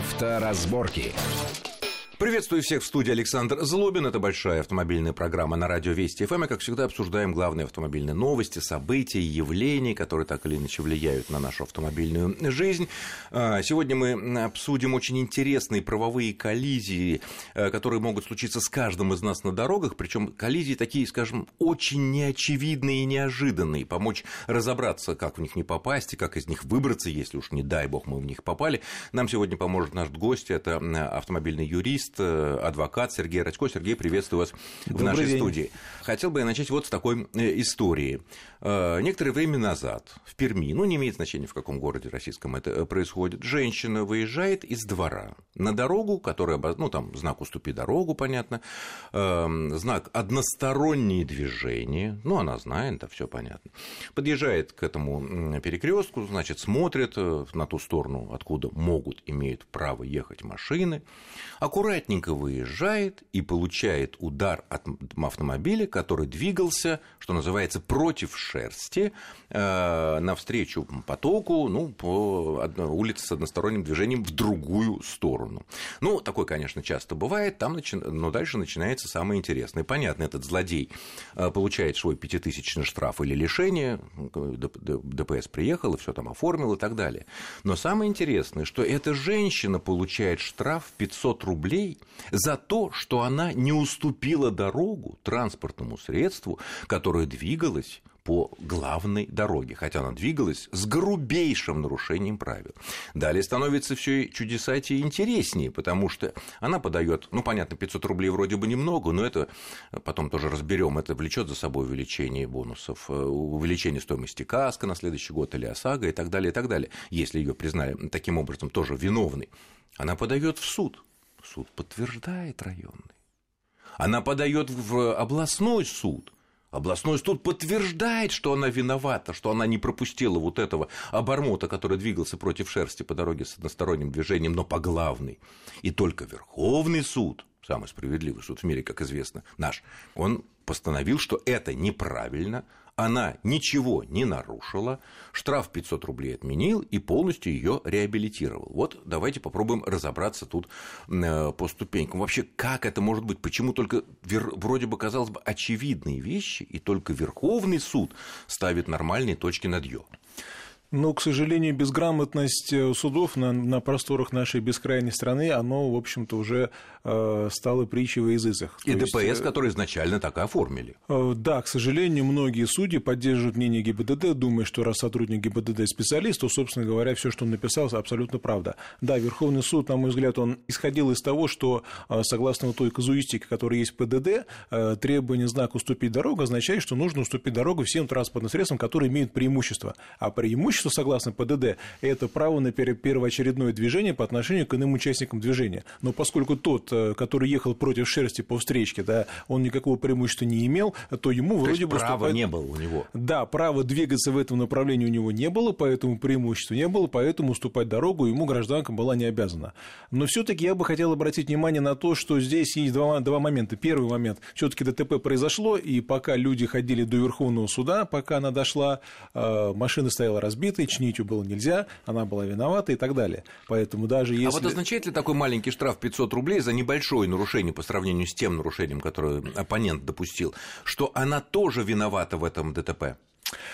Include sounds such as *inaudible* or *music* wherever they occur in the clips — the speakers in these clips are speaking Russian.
Авторазборки. Приветствую всех в студии Александр Злобин. Это большая автомобильная программа на радио Вести ФМ. И, как всегда, обсуждаем главные автомобильные новости, события, явления, которые так или иначе влияют на нашу автомобильную жизнь. А, сегодня мы обсудим очень интересные правовые коллизии, а, которые могут случиться с каждым из нас на дорогах. Причем коллизии такие, скажем, очень неочевидные и неожиданные. Помочь разобраться, как в них не попасть и как из них выбраться, если уж не дай бог мы в них попали. Нам сегодня поможет наш гость. Это автомобильный юрист юрист, э, адвокат Сергей Радько. Сергей, приветствую вас Добрый в нашей день. студии. Хотел бы я начать вот с такой э, истории. Э, некоторое время назад в Перми, ну, не имеет значения, в каком городе российском это происходит, женщина выезжает из двора на дорогу, которая, ну, там, знак «Уступи дорогу», понятно, знак «Односторонние движения», ну, она знает, да, все понятно. Подъезжает к этому перекрестку, значит, смотрит на ту сторону, откуда могут, имеют право ехать машины, аккуратно аккуратненько выезжает и получает удар от автомобиля, который двигался, что называется, против шерсти, э, навстречу потоку, ну, по улице с односторонним движением в другую сторону. Ну, такое, конечно, часто бывает, там начи... но дальше начинается самое интересное. Понятно, этот злодей э, получает свой пятитысячный штраф или лишение, ДПС приехал и все там оформил и так далее. Но самое интересное, что эта женщина получает штраф 500 рублей рублей за то, что она не уступила дорогу транспортному средству, которое двигалось по главной дороге, хотя она двигалась с грубейшим нарушением правил. Далее становится все чудесатее интереснее, потому что она подает, ну, понятно, 500 рублей вроде бы немного, но это потом тоже разберем, это влечет за собой увеличение бонусов, э, увеличение стоимости каска на следующий год или ОСАГО и так далее, и так далее, если ее признали таким образом тоже виновной. Она подает в суд суд подтверждает районный. Она подает в областной суд. Областной суд подтверждает, что она виновата, что она не пропустила вот этого обормота, который двигался против шерсти по дороге с односторонним движением, но по главной. И только Верховный суд, самый справедливый суд в мире, как известно, наш, он постановил, что это неправильно, она ничего не нарушила, штраф 500 рублей отменил и полностью ее реабилитировал. Вот давайте попробуем разобраться тут э, по ступенькам. Вообще, как это может быть? Почему только вроде бы, казалось бы, очевидные вещи, и только Верховный суд ставит нормальные точки над «ё»? Но, к сожалению, безграмотность э, судов на, на просторах нашей бескрайней страны, оно, в общем-то, уже э, стало притчей во языцах. И То ДПС, есть, э, который изначально так и оформили. Э, да, к сожалению, многие судьи поддерживают мнение ГИБДД, думая, что раз сотрудник ГИБДД специалист, то, собственно говоря, все, что он написал, абсолютно правда. Да, Верховный суд, на мой взгляд, он исходил из того, что, согласно той казуистике, которая есть в ПДД, требование знака «уступить дорогу» означает, что нужно уступить дорогу всем транспортным средствам, которые имеют преимущество. А преимущество согласно ПДД, это право на первоочередное движение по отношению к иным участникам движения. Но поскольку тот, который ехал против шерсти по встречке, да, он никакого преимущества не имел, то ему то вроде бы... права не было у него. Да, права двигаться в этом направлении у него не было, поэтому преимущества не было, поэтому уступать дорогу ему гражданка была не обязана. Но все таки я бы хотел обратить внимание на то, что здесь есть два, два момента. Первый момент, все таки ДТП произошло, и пока люди ходили до Верховного суда, пока она дошла, э, машина стояла разбитой, чинить ее было нельзя, она была виновата и так далее. Поэтому даже если... А вот означает ли такой маленький штраф 500 рублей за небольшое нарушение по сравнению с тем нарушением, которое оппонент допустил, что она тоже виновата в этом ДТП?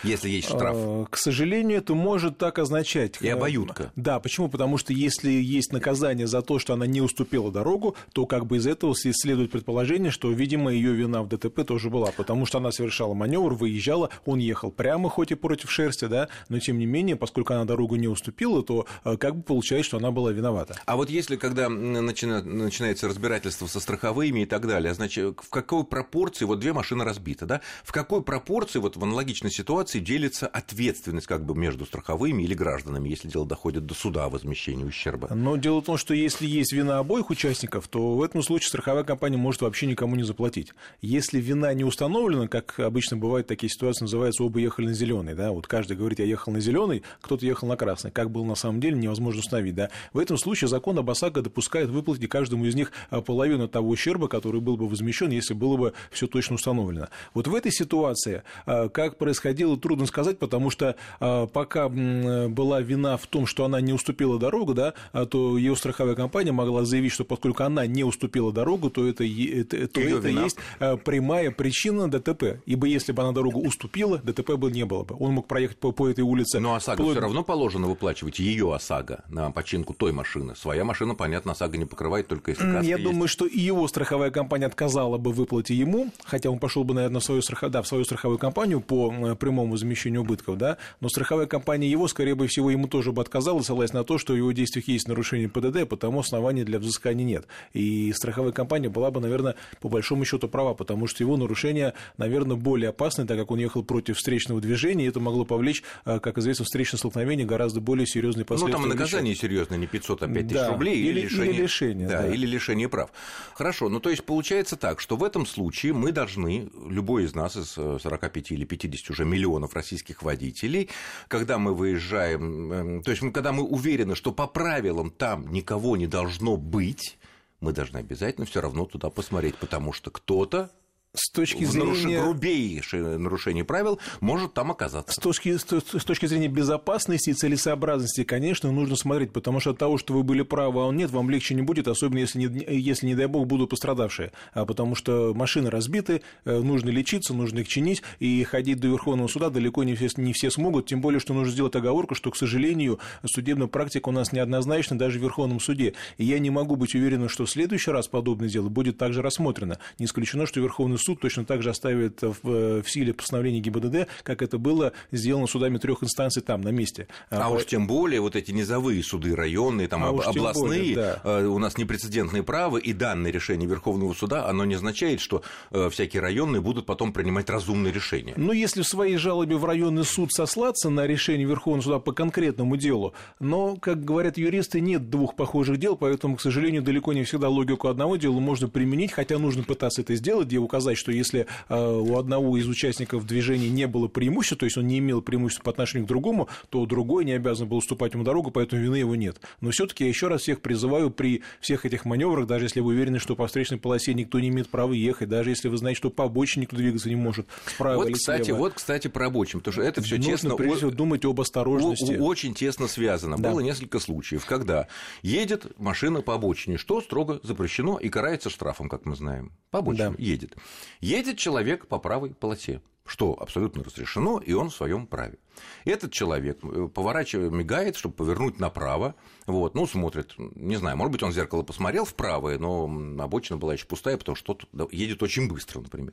Если есть штраф. А, к сожалению, это может так означать. И обоюдка. Да, почему? Потому что если есть наказание за то, что она не уступила дорогу, то как бы из этого следует предположение, что, видимо, ее вина в ДТП тоже была, потому что она совершала маневр, выезжала, он ехал прямо, хоть и против шерсти, да, но тем не менее, поскольку она дорогу не уступила, то а, как бы получается, что она была виновата. А вот если, когда начинается разбирательство со страховыми и так далее, значит, в какой пропорции, вот две машины разбиты, да, в какой пропорции вот в аналогичной ситуации ситуации делится ответственность как бы между страховыми или гражданами, если дело доходит до суда о возмещении ущерба. Но дело в том, что если есть вина обоих участников, то в этом случае страховая компания может вообще никому не заплатить. Если вина не установлена, как обычно бывает такие ситуации, называется оба ехали на зеленый, да, вот каждый говорит, я ехал на зеленый, кто-то ехал на красный. Как было на самом деле, невозможно установить, да. В этом случае закон об ОСАГО допускает выплатить каждому из них а, половину того ущерба, который был бы возмещен, если было бы все точно установлено. Вот в этой ситуации, а, как происходило происходило, трудно сказать, потому что а, пока была вина в том, что она не уступила дорогу, да, а, то ее страховая компания могла заявить, что поскольку она не уступила дорогу, то это, это, то это есть прямая причина ДТП. Ибо если бы она дорогу уступила, ДТП бы не было бы. Он мог проехать по, по этой улице. Но ОСАГО вплоть... все равно положено выплачивать ее ОСАГО на починку той машины. Своя машина, понятно, ОСАГО не покрывает, только если Я есть. думаю, что и его страховая компания отказала бы в выплате ему, хотя он пошел бы, наверное, в свою, страхов... да, в свою страховую компанию по прямому возмещению убытков, да, но страховая компания его, скорее бы всего, ему тоже бы отказала, ссылаясь на то, что в его действиях есть нарушение ПДД, потому оснований для взыскания нет. И страховая компания была бы, наверное, по большому счету права, потому что его нарушение, наверное, более опасны, так как он ехал против встречного движения, и это могло повлечь, э, как известно, встречное столкновение гораздо более серьезные последствия. Ну, там и наказание серьезное, не 500, а 5 тысяч да, рублей, или, или лишение, или лишение, да, да. или лишение прав. Хорошо, ну то есть получается так, что в этом случае мы должны, любой из нас, из 45 или 50 уже миллионов российских водителей, когда мы выезжаем, эм, то есть когда мы уверены, что по правилам там никого не должно быть, мы должны обязательно все равно туда посмотреть, потому что кто-то с точки зрения... грубейшее нарушение правил может там оказаться. С точки, с, с точки зрения безопасности и целесообразности, конечно, нужно смотреть, потому что от того, что вы были правы, а он нет, вам легче не будет, особенно если, не, если не дай бог, будут пострадавшие. А потому что машины разбиты, э, нужно лечиться, нужно их чинить, и ходить до Верховного суда далеко не все, не все смогут, тем более, что нужно сделать оговорку, что, к сожалению, судебная практика у нас неоднозначна даже в Верховном суде. И я не могу быть уверен, что в следующий раз подобное дело будет также рассмотрено. Не исключено, что Верховный суд точно так же оставит в, в силе постановление ГИБДД, как это было сделано судами трех инстанций там, на месте. А, а уж тем более вот эти низовые суды, районные, там, а областные, более, да. Э, у нас непрецедентные права, и данное решение Верховного суда, оно не означает, что э, всякие районные будут потом принимать разумные решения. Ну, если в своей жалобе в районный суд сослаться на решение Верховного суда по конкретному делу, но, как говорят юристы, нет двух похожих дел, поэтому, к сожалению, далеко не всегда логику одного дела можно применить, хотя нужно пытаться это сделать, где указать, что если э, у одного из участников движения не было преимущества, то есть он не имел преимущества по отношению к другому, то другой не обязан был уступать ему дорогу, поэтому вины его нет. Но все-таки я еще раз всех призываю при всех этих маневрах, даже если вы уверены, что по встречной полосе никто не имеет права ехать, даже если вы знаете, что по обочине никто двигаться не может, справа вот, кстати, слева. Вот, кстати, про обочину, потому что это все тесно... Нужно, прежде всего, думать об осторожности. Очень тесно связано. Да. Было несколько случаев, когда едет машина по обочине, что строго запрещено и карается штрафом, как мы знаем. По обочине да. едет. Едет человек по правой полосе, что абсолютно разрешено, и он в своем праве. Этот человек э, поворачивает, мигает, чтобы повернуть направо, вот, ну, смотрит, не знаю, может быть, он в зеркало посмотрел вправо, но обочина была еще пустая, потому что едет очень быстро, например.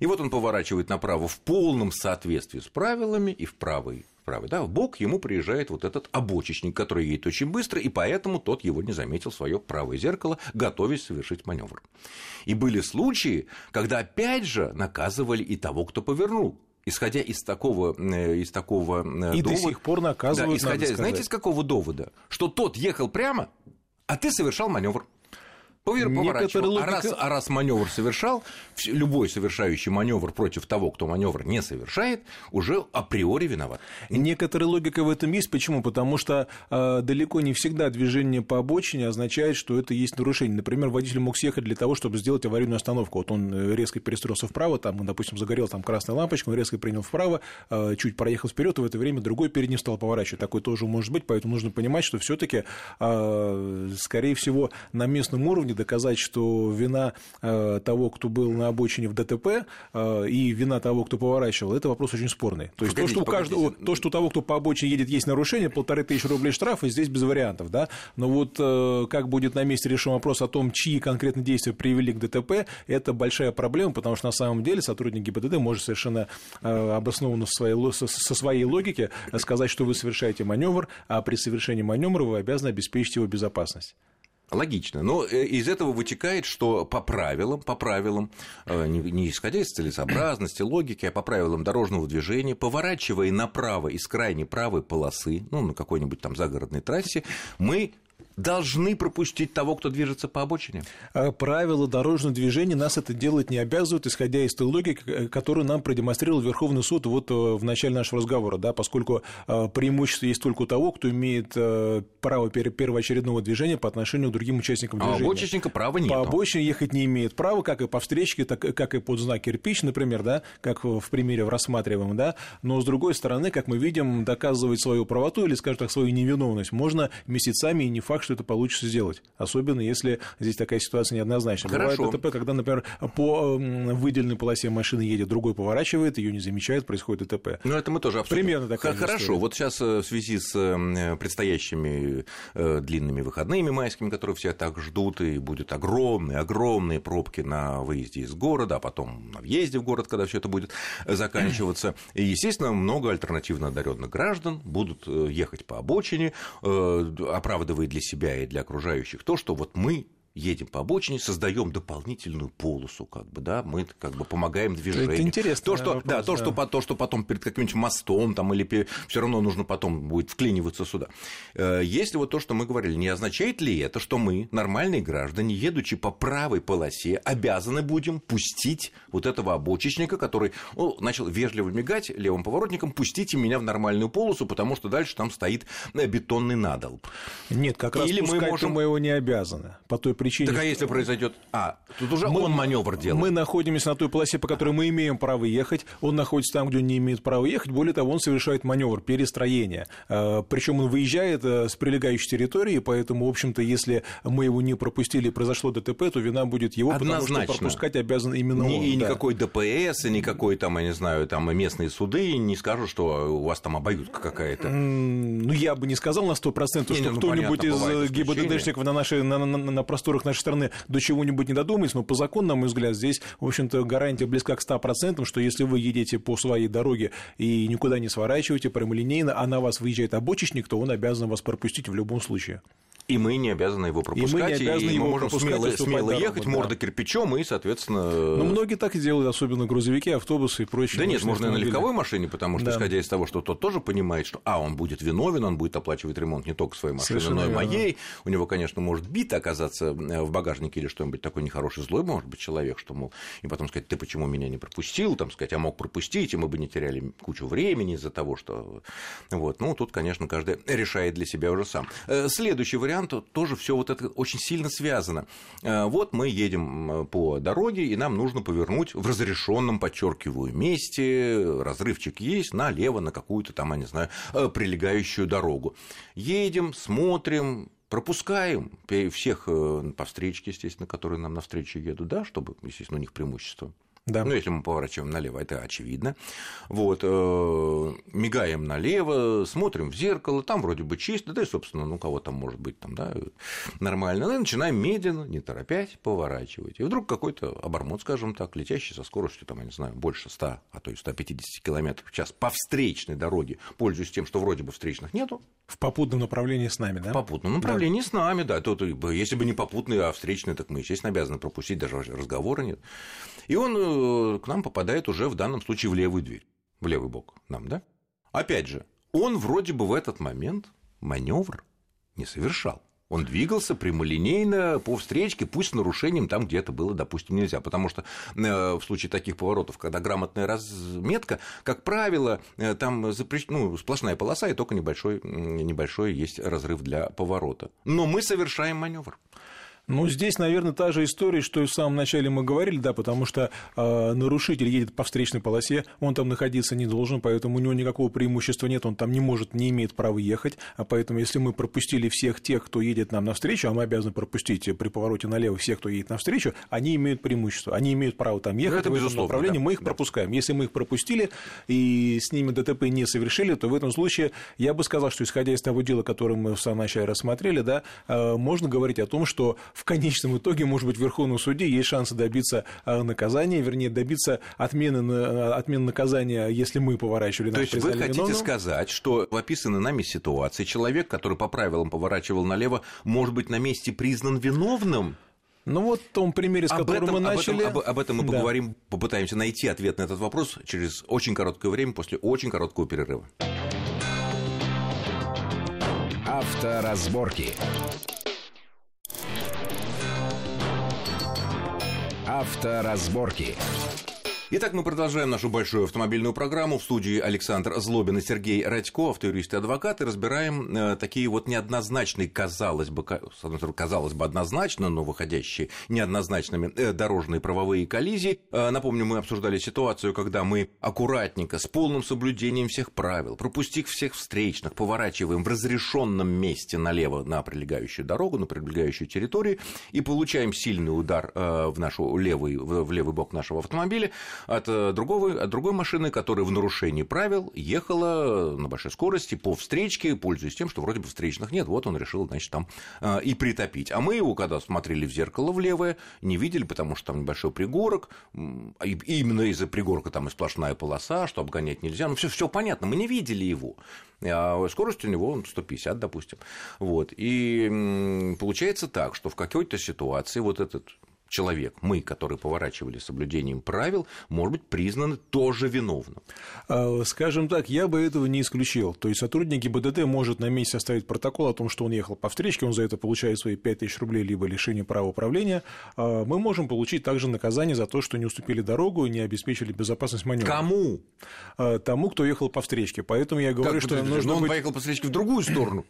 И вот он поворачивает направо в полном соответствии с правилами и в правый правый, да, в бок ему приезжает вот этот обочечник, который едет очень быстро, и поэтому тот его не заметил свое правое зеркало, готовясь совершить маневр. И были случаи, когда опять же наказывали и того, кто повернул исходя из такого, э, из такого э, и довода, до сих пор наказывают. Да, исходя, знаете, из какого довода? Что тот ехал прямо, а ты совершал маневр. Поворачивал. Логика... А, раз, а раз маневр совершал, любой совершающий маневр против того, кто маневр не совершает, уже априори виноват. Некоторая логика в этом есть. Почему? Потому что э, далеко не всегда движение по обочине означает, что это есть нарушение. Например, водитель мог съехать для того, чтобы сделать аварийную остановку. Вот он э, резко перестроился вправо, там, допустим, загорел там красная лампочка, он резко принял вправо, э, чуть проехал вперед, и в это время другой перед ним стал поворачивать. Такое тоже может быть, поэтому нужно понимать, что все-таки, э, скорее всего, на местном уровне уровне доказать, что вина э, того, кто был на обочине в ДТП, э, и вина того, кто поворачивал, это вопрос очень спорный. То есть погодите, то, что у каждого, то, что у того, кто по обочине едет, есть нарушение, полторы тысячи рублей штрафа, здесь без вариантов, да. Но вот э, как будет на месте решен вопрос о том, чьи конкретные действия привели к ДТП, это большая проблема, потому что на самом деле сотрудник ГИБДД может совершенно обоснованно со своей логики сказать, что вы совершаете маневр, а при совершении маневра вы обязаны обеспечить его безопасность. Логично. Но э, из этого вытекает, что по правилам, по правилам, э, не исходя из целесообразности, логики, а по правилам дорожного движения, поворачивая направо из крайней правой полосы, ну, на какой-нибудь там загородной трассе, мы должны пропустить того, кто движется по обочине? А правила дорожного движения нас это делать не обязывают, исходя из той логики, э, которую нам продемонстрировал Верховный суд вот э, в начале нашего разговора, да, поскольку э, преимущество есть только у того, кто имеет право первоочередного движения по отношению к другим участникам движения. А обочечника права нет. По обочине ехать не имеет права, как и по встречке, так, как и под знак кирпич, например, да, как в примере в рассматриваемом, да, но с другой стороны, как мы видим, доказывать свою правоту или, скажем так, свою невиновность можно месяцами, и не факт, что это получится сделать, особенно если здесь такая ситуация неоднозначная. Хорошо. Бывает ДТП, когда, например, по выделенной полосе машины едет, другой поворачивает, ее не замечает, происходит ДТП. Ну, это мы тоже обсудим. Примерно такая Хорошо, история. вот сейчас э, в связи с э, предстоящими э, длинными выходными майскими, которые все так ждут, и будет огромные, огромные пробки на выезде из города, а потом на въезде в город, когда все это будет заканчиваться. И, естественно, много альтернативно одаренных граждан будут ехать по обочине, оправдывая для себя и для окружающих то, что вот мы едем по обочине, создаем дополнительную полосу, как бы, да, мы как бы помогаем движению. Это интересно. То, что, вопрос, да, то, да. Что, то, что потом перед каким-нибудь мостом там, или все равно нужно потом будет вклиниваться сюда. Э, если вот то, что мы говорили, не означает ли это, что мы, нормальные граждане, едучи по правой полосе, обязаны будем пустить вот этого обочечника, который ну, начал вежливо мигать левым поворотником, пустите меня в нормальную полосу, потому что дальше там стоит э, бетонный надолб. Нет, как раз Или мы, можем... мы его не обязаны. По той причине... Так а если произойдет... А, тут уже мы, он маневр делает. Мы находимся на той полосе, по которой мы имеем право ехать, он находится там, где он не имеет права ехать, более того, он совершает маневр перестроения. А, Причем он выезжает э, с прилегающей территории, поэтому, в общем-то, если мы его не пропустили, произошло ДТП, то вина будет его, Однозначно. потому что пропускать обязан именно Ни, он. И да. никакой ДПС, и никакой там, я не знаю, там местные суды не скажут, что у вас там обоюдка какая-то. Ну, я бы не сказал на 100%, что ну, кто-нибудь из ГИБДДшников на, нашей, на, на, на просторах которых нашей страны до чего-нибудь не додумались, но по закону, на мой взгляд, здесь, в общем-то, гарантия близка к 100%, что если вы едете по своей дороге и никуда не сворачиваете прямолинейно, а на вас выезжает обочечник, то он обязан вас пропустить в любом случае. И мы не обязаны его пропускать, и мы, не обязаны и его мы можем смело, смело дорогу, ехать, да. морда кирпичом, и, соответственно... Ну, многие так и делают, особенно грузовики, автобусы и прочее. Да нет, можно и на легковой машине, потому что, да. исходя из того, что тот тоже понимает, что, а, он будет виновен, он будет оплачивать ремонт не только своей машины, Совершенно но и верно. моей. У него, конечно, может бита оказаться э, в багажнике или что-нибудь такой нехороший, злой, может быть, человек, что, мол, и потом сказать, ты почему меня не пропустил, там сказать, а мог пропустить, и мы бы не теряли кучу времени из-за того, что... Вот, ну, тут, конечно, каждый решает для себя уже сам. Э, следующий вариант тоже все все вот это очень сильно связано. Э, вот мы едем по дороге, и нам нужно повернуть в разрешенном, подчеркиваю, месте, разрывчик есть, налево на какую-то там, я не знаю, э, прилегающую дорогу. Едем, смотрим, пропускаем всех э, по встречке, естественно, которые нам навстречу едут, да, чтобы, естественно, у них преимущество. Да. Ну, если мы поворачиваем налево, это очевидно. Вот, э, мигаем налево, смотрим в зеркало, там вроде бы чисто, да и, собственно, ну, кого там может быть там, да, нормально. Ну, и начинаем медленно, не торопясь, поворачивать. И вдруг какой-то обормот, скажем так, летящий со скоростью, там, я не знаю, больше 100, а то и 150 км в час по встречной дороге, пользуясь тем, что вроде бы встречных нету. В попутном направлении с нами, да? В попутном направлении да. с нами, да. Тут, если бы не попутные, а встречные, так мы, естественно, обязаны пропустить, даже разговора нет. И он э, к нам попадает уже в данном случае в левую дверь, в левый бок нам, да? Опять же, он вроде бы в этот момент маневр не совершал. Он двигался прямолинейно по встречке, пусть с нарушением там, где это было, допустим, нельзя. Потому что э, в случае таких поворотов, когда грамотная разметка, как правило, э, там запрещ... ну, сплошная полоса и только небольшой, небольшой есть разрыв для поворота. Но мы совершаем маневр. Ну, здесь, наверное, та же история, что и в самом начале мы говорили, да, потому что э, нарушитель едет по встречной полосе, он там находиться не должен, поэтому у него никакого преимущества нет, он там не может, не имеет права ехать, а поэтому если мы пропустили всех тех, кто едет нам навстречу, а мы обязаны пропустить при повороте налево всех, кто едет навстречу, они имеют преимущество, они имеют право там ехать это в этом направлении, да, мы их да. пропускаем. Если мы их пропустили и с ними ДТП не совершили, то в этом случае я бы сказал, что исходя из того дела, которое мы в самом начале рассмотрели, да, э, можно говорить о том, что в конечном итоге, может быть, в Верховном суде есть шансы добиться а, наказания, вернее, добиться отмены, а, отмены наказания, если мы поворачивали То есть вы хотите виновным. сказать, что в описанной нами ситуации человек, который по правилам поворачивал налево, может быть на месте признан виновным? Ну вот в том примере, с об которым этом, мы начали. Об этом, об, об этом мы да. поговорим, попытаемся найти ответ на этот вопрос через очень короткое время, после очень короткого перерыва. Авторазборки. Авторазборки. Итак, мы продолжаем нашу большую автомобильную программу. В студии Александр Злобин и Сергей Радько, автоюрист и адвокат, и разбираем э, такие вот неоднозначные, казалось бы, с одной стороны, казалось бы, однозначно, но выходящие неоднозначными э, дорожные правовые коллизии. Э, напомню, мы обсуждали ситуацию, когда мы аккуратненько, с полным соблюдением всех правил, пропустив всех встречных, поворачиваем в разрешенном месте налево на прилегающую дорогу, на прилегающую территорию, и получаем сильный удар э, в, нашу левый, в, в левый бок нашего автомобиля, от, э, другого, от другой машины, которая в нарушении правил ехала на большой скорости по встречке, пользуясь тем, что вроде бы встречных нет, вот он решил, значит, там э, и притопить. А мы его, когда смотрели в зеркало в левое, не видели, потому что там небольшой пригорок, и именно из-за пригорка там и сплошная полоса, что обгонять нельзя, ну все понятно, мы не видели его. А скорость у него 150, допустим. Вот. И получается так, что в какой-то ситуации вот этот человек, мы, которые поворачивали соблюдением правил, может быть признаны тоже виновным. А, скажем так, я бы этого не исключил. То есть сотрудник ГИБДД может на месте оставить протокол о том, что он ехал по встречке, он за это получает свои 5000 рублей либо лишение права управления. А, мы можем получить также наказание за то, что не уступили дорогу и не обеспечили безопасность маневра. Кому? А, тому, кто ехал по встречке. Поэтому я говорю, как, что нужно. Но он быть... поехал по встречке в другую сторону.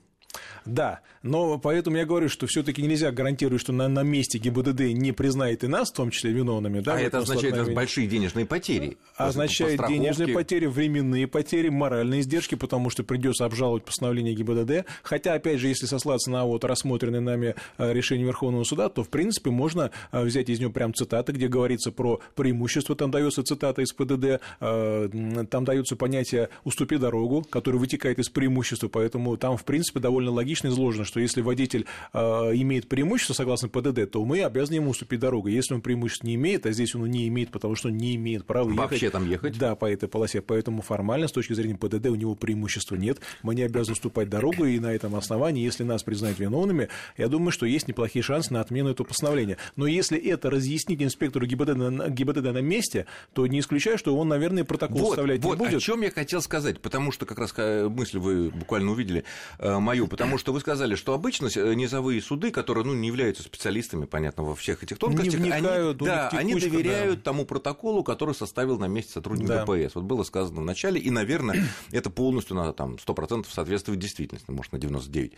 Да, но поэтому я говорю, что все-таки нельзя гарантировать, что на, на месте ГИБДД не признает и нас, в том числе виновными. Да, а это означает большие денежные потери. Означает денежные потери, временные потери, моральные издержки, потому что придется обжаловать постановление ГИБДД. Хотя, опять же, если сослаться на вот рассмотренное нами э, решение Верховного суда, то, в принципе, можно э, взять из него прям цитаты, где говорится про преимущество, там дается цитата из ПДД, э, там даются понятия «уступи дорогу», которое вытекает из преимущества, поэтому там, в принципе, довольно логично логично изложено, что если водитель э, имеет преимущество согласно ПДД, то мы обязаны ему уступить дорогу. Если он преимущество не имеет, а здесь он не имеет, потому что не имеет права Вообще ехать. там ехать? Да, по этой полосе. Поэтому формально, с точки зрения ПДД, у него преимущества нет. Мы не обязаны уступать дорогу, и на этом основании, если нас признают виновными, я думаю, что есть неплохие шансы на отмену этого постановления. Но если это разъяснить инспектору ГИБДД на, ГИБДД на месте, то не исключаю, что он, наверное, протокол вот, составлять вот не будет. о чем я хотел сказать, потому что как раз э, мысль вы буквально увидели э, мою, потому что вы сказали, что обычно э, низовые суды, которые ну, не являются специалистами, понятно, во всех этих тонкостях, не вникают, они, да, они доверяют да. тому протоколу, который составил на месте сотрудник да. ДПС. Вот было сказано в начале, и, наверное, *clears throat* это полностью на там, 100% соответствует действительности, может, на 99%.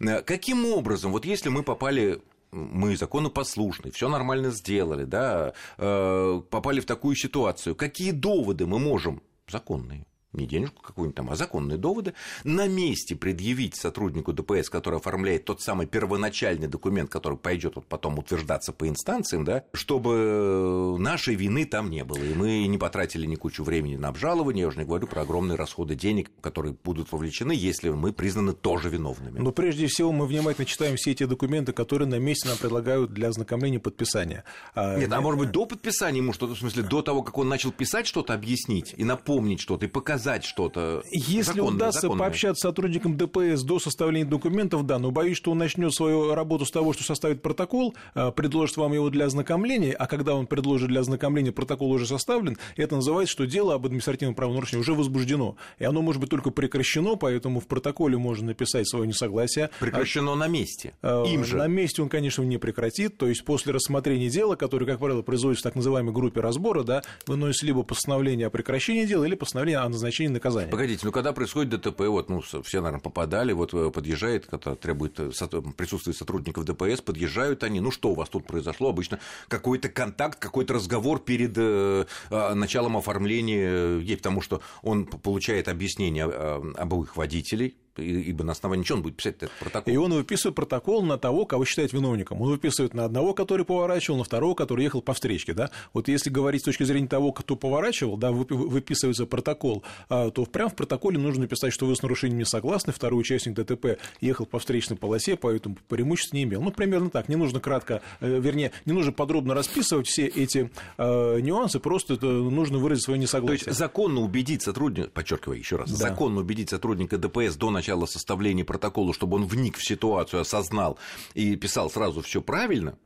Э, каким образом, вот если мы попали мы законопослушны, все нормально сделали, да, э, попали в такую ситуацию, какие доводы мы можем, законные, не денежку какую-нибудь там, а законные доводы, на месте предъявить сотруднику ДПС, который оформляет тот самый первоначальный документ, который пойдет вот потом утверждаться по инстанциям, да, чтобы нашей вины там не было, и мы не потратили ни кучу времени на обжалование, я уже не говорю про огромные расходы денег, которые будут вовлечены, если мы признаны тоже виновными. Но прежде всего мы внимательно читаем все эти документы, которые на месте нам предлагают для ознакомления подписания. А, Нет, а может быть, до подписания ему что-то, в смысле, до того, как он начал писать что-то, объяснить и напомнить что-то, и показать доказать что-то. Если законное, удастся законное. пообщаться с сотрудником ДПС до составления документов, да, но боюсь, что он начнет свою работу с того, что составит протокол, а, предложит вам его для ознакомления, а когда он предложит для ознакомления, протокол уже составлен, это называется, что дело об административном правонарушении уже возбуждено. И оно может быть только прекращено, поэтому в протоколе можно написать свое несогласие. Прекращено а, на месте. А, Им же. На месте он, конечно, не прекратит. То есть после рассмотрения дела, которое, как правило, производится в так называемой группе разбора, да, выносится либо постановление о прекращении дела, или постановление о назначении назначения наказания. Погодите, ну когда происходит ДТП, вот, ну, все, наверное, попадали, вот э, подъезжает, когда требует э, присутствия сотрудников ДПС, подъезжают они, ну что у вас тут произошло? Обычно какой-то контакт, какой-то разговор перед э, а, началом оформления, потому что он получает объяснение обоих водителей, ибо на основании чего он будет писать этот протокол? И он выписывает протокол на того, кого считает виновником. Он выписывает на одного, который поворачивал, на второго, который ехал по встречке. Да? Вот если говорить с точки зрения того, кто поворачивал, да, выписывается протокол, а, то прямо в протоколе нужно написать, что вы с нарушением не согласны, второй участник ДТП ехал по встречной полосе, поэтому преимуществ не имел. Ну, примерно так. Не нужно кратко, э, вернее, не нужно подробно расписывать все эти э, нюансы, просто нужно выразить свое несогласие. То есть законно убедить сотрудника, подчеркиваю еще раз, да. законно убедить сотрудника ДПС до начала начала составления протокола, чтобы он вник в ситуацию, осознал и писал сразу все правильно?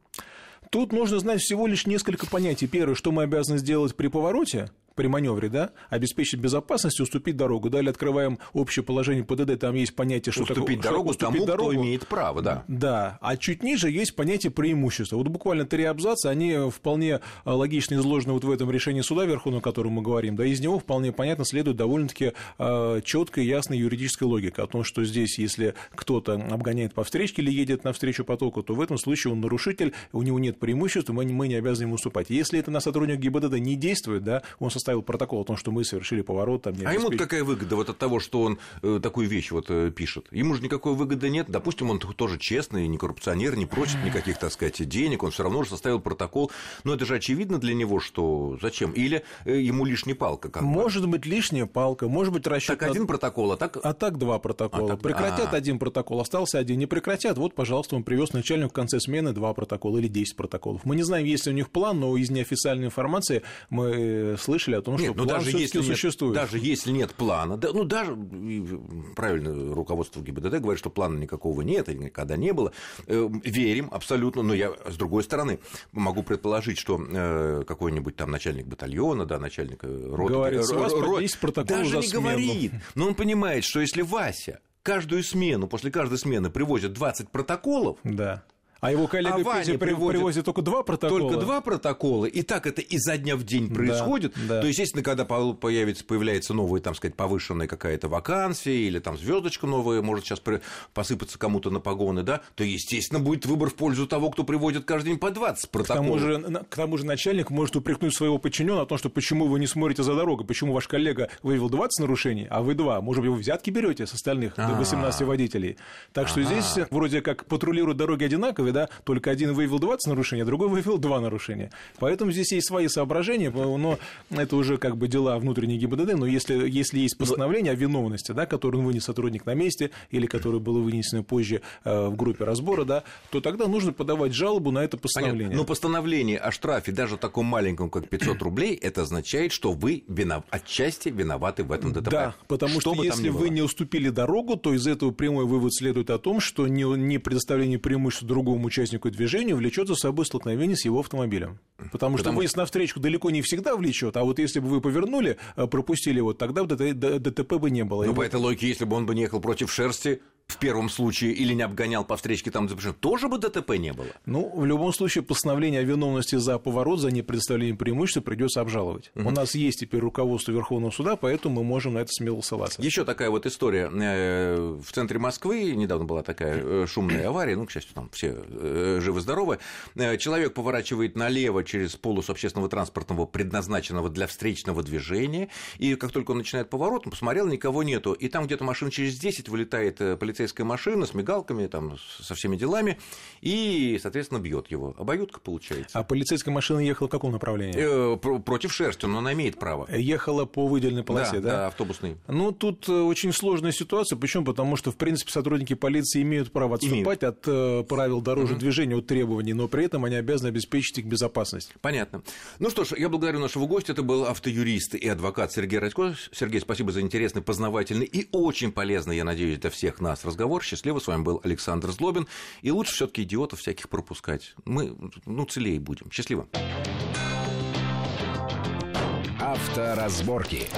Тут нужно знать всего лишь несколько понятий. Первое, что мы обязаны сделать при повороте, при маневре, да, обеспечить безопасность и уступить дорогу. Далее открываем общее положение ПДД, там есть понятие, что уступить такое, дорогу уступить тому, дорогу. кто имеет право, да. Да, а чуть ниже есть понятие преимущества. Вот буквально три абзаца, они вполне а, логично изложены вот в этом решении суда Верховного, о котором мы говорим, да, из него вполне понятно следует довольно-таки э, четкая, ясная юридическая логика о том, что здесь, если кто-то обгоняет по встречке или едет навстречу потоку, то в этом случае он нарушитель, у него нет преимущества, мы, мы не обязаны ему уступать. Если это на сотрудника ГИБДД не действует, да, он составил протокол о том, что мы совершили поворот. Там, а ему какая выгода вот от того, что он э, такую вещь вот э, пишет? Ему же никакой выгоды нет. Допустим, он тоже честный, не коррупционер, не просит никаких, так сказать, денег, он все равно же составил протокол. Но это же очевидно для него, что зачем? Или э, ему лишняя палка? Как может бы. быть, лишняя палка, может быть, расчет. Так один протокол, а так. А так два протокола. А так... Прекратят а... один протокол, остался один. Не прекратят. Вот, пожалуйста, он привез начальнику в конце смены два протокола или 10 протоколов. Мы не знаем, есть ли у них план, но из неофициальной информации мы э, слышали о том, что нет, ну, план даже если существует. Нет, даже если нет плана, да, ну даже правильно руководство ГИБДД говорит, что плана никакого нет и никогда не было. Э, верим абсолютно, но я с другой стороны могу предположить, что э, какой-нибудь там начальник батальона, да, начальник роты, говорит, с вас ро... протокол даже не смену. говорит, но он понимает, что если Вася каждую смену, после каждой смены привозит 20 протоколов, да а его коллега а Ваня приводит, привозит только два протокола. Только два протокола, и так это изо дня в день происходит. Да, да. То есть, естественно, когда появится, появляется новая, там сказать, повышенная какая-то вакансия, или там звездочка новая может сейчас посыпаться кому-то на погоны, да, то, естественно, будет выбор в пользу того, кто приводит каждый день по 20 протоколов. К тому же, к тому же начальник может упрекнуть своего подчиненного о том, что почему вы не смотрите за дорогой, почему ваш коллега выявил 20 нарушений, а вы два. Может быть, вы взятки берете с остальных 18 водителей. Так что здесь вроде как патрулируют дороги одинаковые, да, только один выявил 20 нарушений, а другой выявил 2 нарушения. Поэтому здесь есть свои соображения, но это уже как бы дела внутренней ГИБДД, но если, если есть постановление о виновности, да, которое он вынес сотрудник на месте или которое было вынесено позже э, в группе разбора, да, то тогда нужно подавать жалобу на это постановление. Понятно. Но постановление о штрафе, даже таком маленьком, как 500 рублей, это означает, что вы винов... отчасти виноваты в этом ДТП. Да, потому что, что если вы не уступили дорогу, то из этого прямой вывод следует о том, что не, не предоставление преимущества другому участнику движения влечет за собой столкновение с его автомобилем. Потому, Потому что выезд на встречку далеко не всегда влечет, а вот если бы вы повернули, э, пропустили вот тогда ДТП бы не было. Ну, по этой логике, если бы он бы не ехал против шерсти, в первом случае или не обгонял по встречке там тоже бы ДТП не было. Ну, в любом случае, постановление о виновности за поворот, за непредставление преимущества придется обжаловать. Угу. У нас есть теперь руководство Верховного суда, поэтому мы можем на это смело ссылаться. Еще такая вот история. Э, в центре Москвы недавно была такая э, шумная авария, ну, к счастью, там все э, живы-здоровы. Человек поворачивает налево через полос общественного транспортного, предназначенного для встречного движения, и как только он начинает поворот, он посмотрел, никого нету, и там где-то машин через 10 вылетает полицейский полицейская машина с мигалками, там, со всеми делами, и, соответственно, бьет его. Обоюдка получается. А полицейская машина ехала в каком направлении? Э, против шерсти, но она имеет право. Ехала по выделенной полосе, да? Да, да автобусной. Ну, тут э, очень сложная ситуация. Почему? Потому что, в принципе, сотрудники полиции имеют право отступать имеют. от э, правил дорожного угу. движения, от требований, но при этом они обязаны обеспечить их безопасность. Понятно. Ну что ж, я благодарю нашего гостя. Это был автоюрист и адвокат Сергей Радько. Сергей, спасибо за интересный, познавательный и очень полезный, я надеюсь, для всех нас разговор. Счастливо, с вами был Александр Злобин. И лучше все таки идиотов всяких пропускать. Мы, ну, целее будем. Счастливо. Авторазборки.